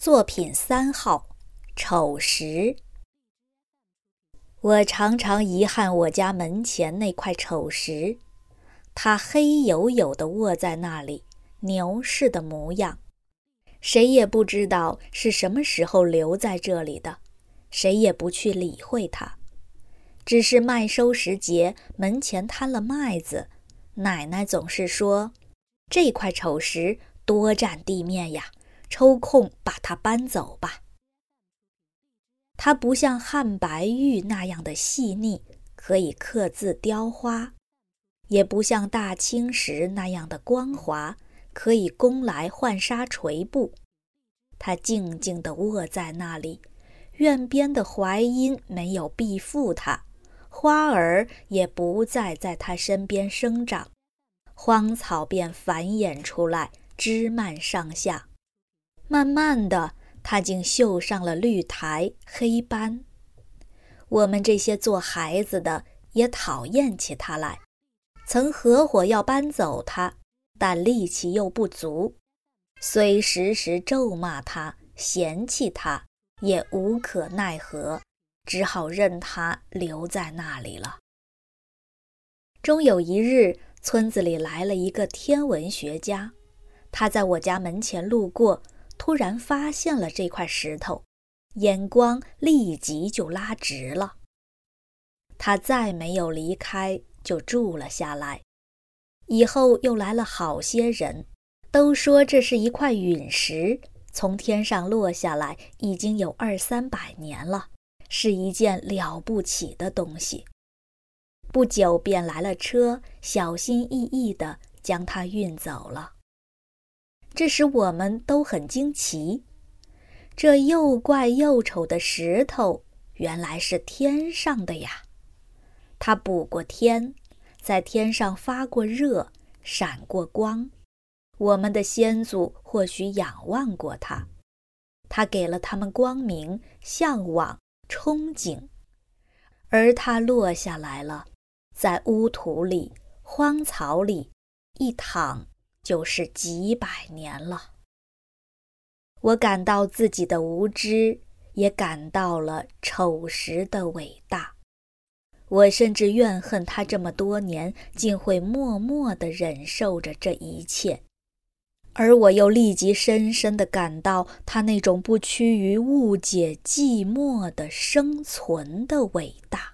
作品三号，丑石。我常常遗憾我家门前那块丑石，它黑黝黝的卧在那里，牛似的模样。谁也不知道是什么时候留在这里的，谁也不去理会它。只是麦收时节，门前摊了麦子，奶奶总是说：“这块丑石多占地面呀。”抽空把它搬走吧。它不像汉白玉那样的细腻，可以刻字雕花；也不像大青石那样的光滑，可以供来浣纱垂布。它静静地卧在那里，院边的槐荫没有庇护它，花儿也不再在它身边生长，荒草便繁衍出来，枝蔓上下。慢慢的，他竟绣上了绿苔黑斑。我们这些做孩子的也讨厌起他来，曾合伙要搬走他，但力气又不足，虽时时咒骂他、嫌弃他，也无可奈何，只好任他留在那里了。终有一日，村子里来了一个天文学家，他在我家门前路过。突然发现了这块石头，眼光立即就拉直了。他再没有离开，就住了下来。以后又来了好些人，都说这是一块陨石，从天上落下来，已经有二三百年了，是一件了不起的东西。不久便来了车，小心翼翼地将它运走了。这使我们都很惊奇，这又怪又丑的石头原来是天上的呀！它补过天，在天上发过热，闪过光。我们的先祖或许仰望过它，它给了他们光明、向往、憧憬。而它落下来了，在污土里、荒草里一躺。就是几百年了。我感到自己的无知，也感到了丑时的伟大。我甚至怨恨他这么多年竟会默默地忍受着这一切，而我又立即深深地感到他那种不屈于误解寂寞的生存的伟大。